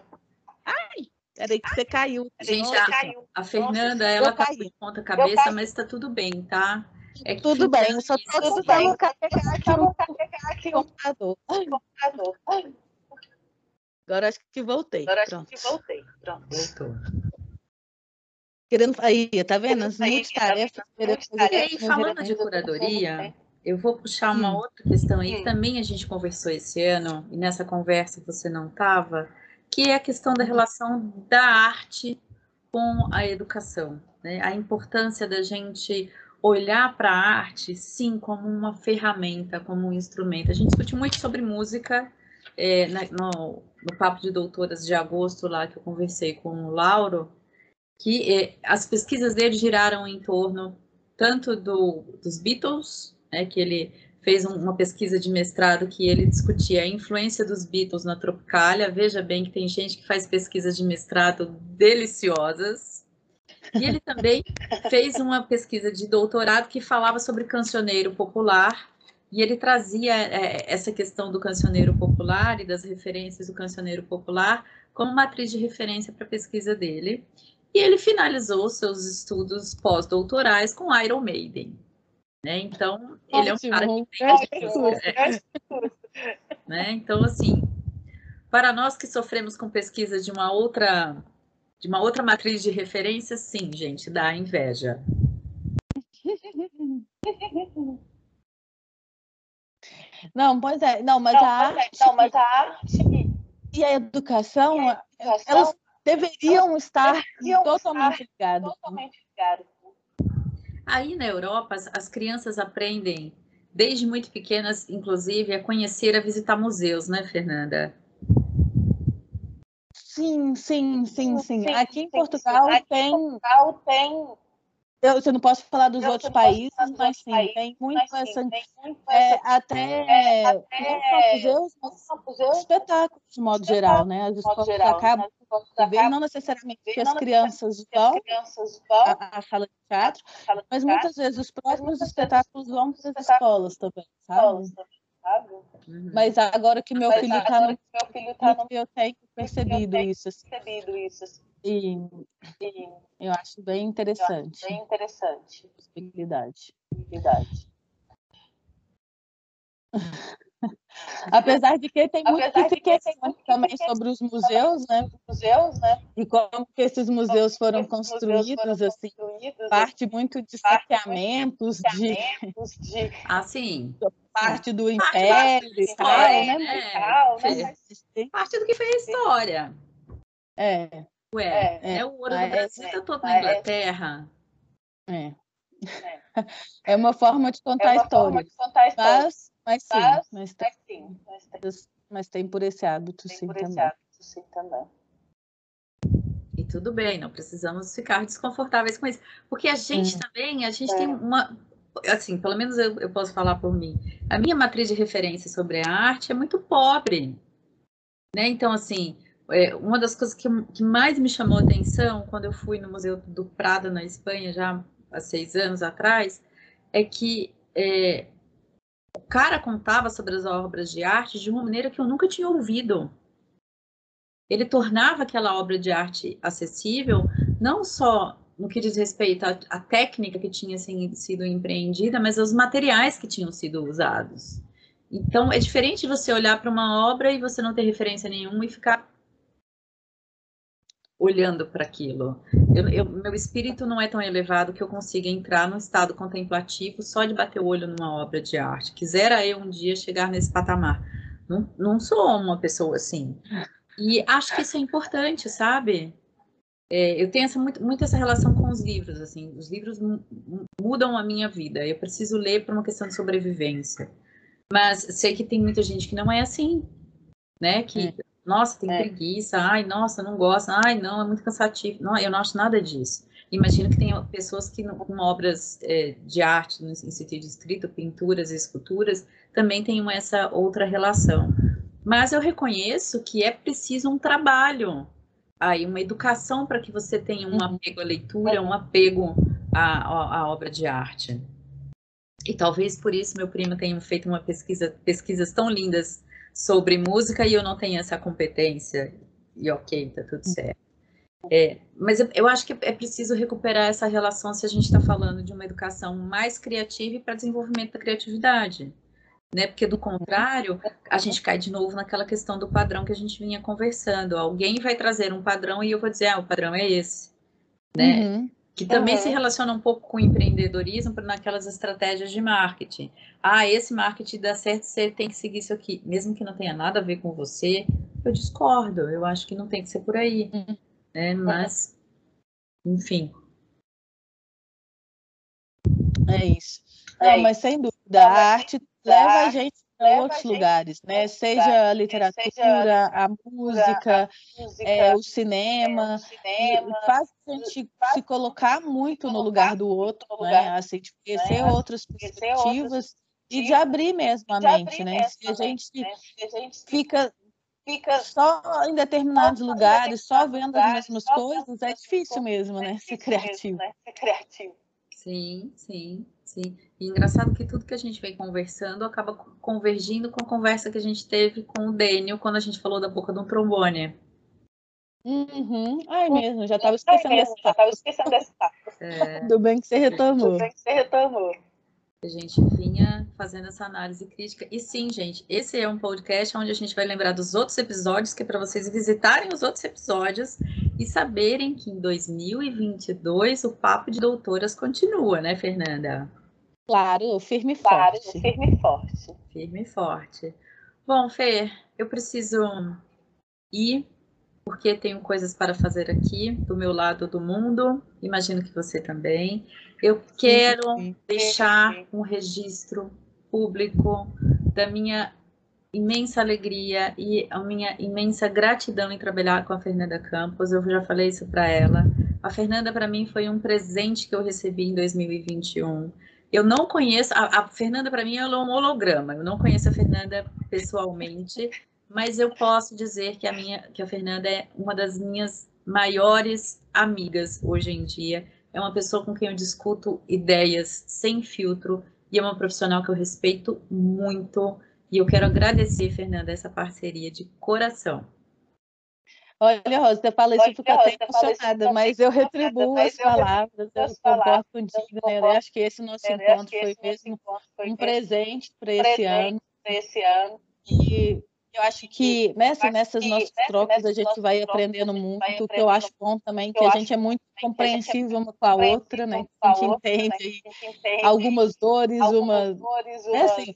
Ai, peraí que você caiu. Gente, Nossa, a, caiu. a Fernanda, Nossa, ela tá com ponta cabeça, mas tá tudo bem, tá? É tudo bem, eu só tô tentando carregar aqui computador. computador. Agora acho que voltei. Agora acho que voltei. Pronto. Voltou. Querendo aí, tá vendo? As multitarefas. E aí, falando de curadoria, eu vou puxar uma hum. outra questão aí, que também a gente conversou esse ano, e nessa conversa você não estava, que é a questão da relação da arte com a educação. Né? A importância da gente olhar para a arte, sim, como uma ferramenta, como um instrumento. A gente discute muito sobre música é, no, no, Papo de Doutoras de agosto, lá que eu conversei com o Lauro, que é, as pesquisas dele giraram em torno tanto do, dos Beatles, né, que ele fez um, uma pesquisa de mestrado que ele discutia a influência dos Beatles na Tropicália. Veja bem que tem gente que faz pesquisas de mestrado deliciosas, e ele também fez uma pesquisa de doutorado que falava sobre cancioneiro popular, e ele trazia é, essa questão do cancioneiro popular e das referências do cancioneiro popular como matriz de referência para a pesquisa dele. E ele finalizou seus estudos pós-doutorais com Iron Maiden. Né? Então, ele é um cara que tem... É, né? Então, assim, para nós que sofremos com pesquisa de uma outra de uma outra matriz de referência, sim, gente, dá inveja. [laughs] Não, pois é. Não, mas, não, a, arte, é. não, mas a arte e a educação, e a educação elas deveriam elas estar deveriam totalmente ligadas. Totalmente ligadas. Aí na Europa, as, as crianças aprendem desde muito pequenas, inclusive, a conhecer, a visitar museus, né, Fernanda? Sim, sim, sim, sim. Aqui em Portugal tem. Portugal tem eu, eu não posso falar dos eu outros países, mas sim, países, tem muito essa, sim, é, até, é, até museus, museus, espetáculos de modo geral, né? As escolas geral, acabam né? não necessariamente que as crianças vão à, à sala de teatro, mas muitas vezes os próprios espetáculos vão para as escolas também, sabe? Uhum. Mas agora que meu filho está no, meu filho tá no, eu tenho percebido isso. Assim. Percebido isso. Assim. E, e eu acho bem interessante. Acho bem interessante. Possibilidade. Possibilidade. Apesar de que tem muito que se questiona também sobre os museus, né? Museus, né? E como que esses museus foram construídos, assim, parte muito de saqueamentos, de... de... Assim, parte do império e tal, né? É, é, parte do que foi a história. É. Ué, é, é o ouro do Brasil está todo na Inglaterra. É. [laughs] É uma forma de contar, é a, história. De contar a história. Mas, mas sim, mas, mas, tem, sim, mas, tem, mas tem por esse hábito, sim, por também. Esse hábito, sim, também. E tudo bem, não precisamos ficar desconfortáveis com isso. Porque a gente hum. também, a gente é. tem uma. Assim, pelo menos eu, eu posso falar por mim. A minha matriz de referência sobre a arte é muito pobre. Né? Então, assim, é, uma das coisas que, que, mais me chamou a atenção quando eu fui no Museu do Prado, na Espanha, já há seis anos atrás, é que é, o cara contava sobre as obras de arte de uma maneira que eu nunca tinha ouvido. Ele tornava aquela obra de arte acessível, não só no que diz respeito à, à técnica que tinha assim, sido empreendida, mas aos materiais que tinham sido usados. Então, é diferente você olhar para uma obra e você não ter referência nenhuma e ficar olhando para aquilo. Eu, eu, meu espírito não é tão elevado que eu consiga entrar num estado contemplativo só de bater o olho numa obra de arte. Quisera eu um dia chegar nesse patamar. Não, não sou uma pessoa assim. E acho que isso é importante, sabe? É, eu tenho essa, muito, muito, essa relação com os livros. assim. Os livros mudam a minha vida. Eu preciso ler por uma questão de sobrevivência. Mas sei que tem muita gente que não é assim, né? Que é nossa, tem é. preguiça, ai, nossa, não gosta, ai, não, é muito cansativo. Não, eu não acho nada disso. Imagino que tem pessoas que com obras é, de arte, no sentido estrito, pinturas e esculturas, também tenham essa outra relação. Mas eu reconheço que é preciso um trabalho, aí uma educação para que você tenha um uhum. apego à leitura, um apego à, à, à obra de arte. E talvez por isso meu primo tenha feito uma pesquisa, pesquisas tão lindas sobre música e eu não tenho essa competência. E ok, tá tudo certo. É, mas eu, acho que é preciso recuperar essa relação se a gente está falando de uma educação mais criativa e para desenvolvimento da criatividade. Né? Porque do contrário, a gente cai de novo naquela questão do padrão que a gente vinha conversando. Alguém vai trazer um padrão e eu vou dizer, ah, o padrão é esse. Né? Uhum que também uhum. se relaciona um pouco com o empreendedorismo naquelas estratégias de marketing. Ah, esse marketing dá certo, você tem que seguir isso aqui, mesmo que não tenha nada a ver com você. Eu discordo, eu acho que não tem que ser por aí, uhum. né? Mas, enfim. É isso. Não, é mas sem dúvida, a arte leva a gente outros lugares, né? Seja a literatura, a música, é, o cinema, faz a gente se colocar muito no lugar do outro, né? Assim, de conhecer outras perspectivas e de abrir mesmo a mente, né? Se a gente fica fica só em determinados lugares, só vendo as mesmas coisas, é difícil mesmo, né? Ser criativo. Ser criativo. Sim, sim, sim. E engraçado que tudo que a gente vem conversando acaba convergindo com a conversa que a gente teve com o Daniel quando a gente falou da boca de um trombone. Uhum. Ai mesmo, já estava esquecendo desse papo. Já estava esquecendo desse papo. É... Tudo bem que você retornou. Tudo bem que você retornou. A gente vinha fazendo essa análise crítica. E sim, gente, esse é um podcast onde a gente vai lembrar dos outros episódios, que é para vocês visitarem os outros episódios e saberem que em 2022 o papo de doutoras continua, né, Fernanda? Claro, firme e claro, forte. Firme e forte. Firme e forte. Bom, Fê, eu preciso ir, porque tenho coisas para fazer aqui, do meu lado do mundo. Imagino que você também. Eu quero sim, sim. deixar um registro público da minha imensa alegria e a minha imensa gratidão em trabalhar com a Fernanda Campos. Eu já falei isso para ela. A Fernanda, para mim, foi um presente que eu recebi em 2021. Eu não conheço, a, a Fernanda, para mim, é um holograma. Eu não conheço a Fernanda pessoalmente, mas eu posso dizer que a, minha, que a Fernanda é uma das minhas maiores amigas hoje em dia. É uma pessoa com quem eu discuto ideias sem filtro e é uma profissional que eu respeito muito e eu quero agradecer, Fernanda, essa parceria de coração. Olha, Rosa, você fala isso, fico até emocionada, mas eu retribuo as palavras, eu concordo contigo, né? Eu acho que esse nosso encontro foi mesmo um presente para esse ano. E eu acho que nessa, nessas nossas trocas a gente vai aprendendo muito, o que eu acho bom também, que a gente é muito compreensível uma com a outra, né? A gente entende algumas dores, uma... É assim, Olha,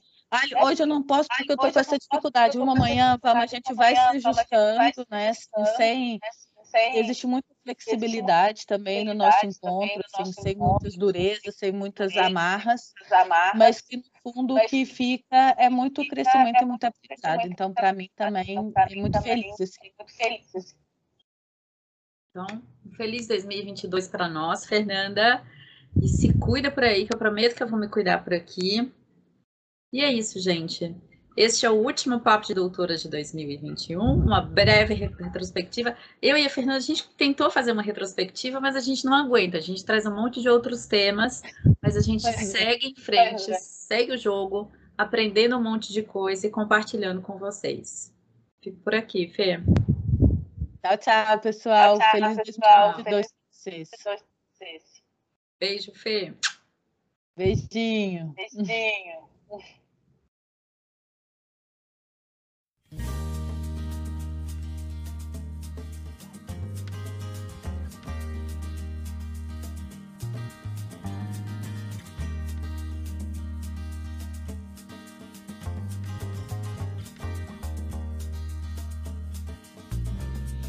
hoje eu não posso porque eu estou com essa dificuldade. Uma manhã, vamos, a gente vai se ajustando, né? Sem, existe muita flexibilidade também no nosso encontro, assim, sem muitas durezas, sem muitas amarras, mas que no fundo o que fica é muito crescimento e muito aprendizado. Então, para mim também é muito feliz. Assim. Então, feliz 2022 para nós, Fernanda. E se cuida por aí, que eu prometo que eu vou me cuidar por aqui. E é isso, gente. Este é o último Papo de Doutora de 2021, uma breve retrospectiva. Eu e a Fernanda, a gente tentou fazer uma retrospectiva, mas a gente não aguenta. A gente traz um monte de outros temas, mas a gente é. segue em frente, é. segue o jogo, aprendendo um monte de coisa e compartilhando com vocês. Fico por aqui, Fê. Tchau, tchau, pessoal. Tchau, tchau, Feliz 2022 para vocês. Beijo, Fê. Beijinho. Beijinho. [laughs]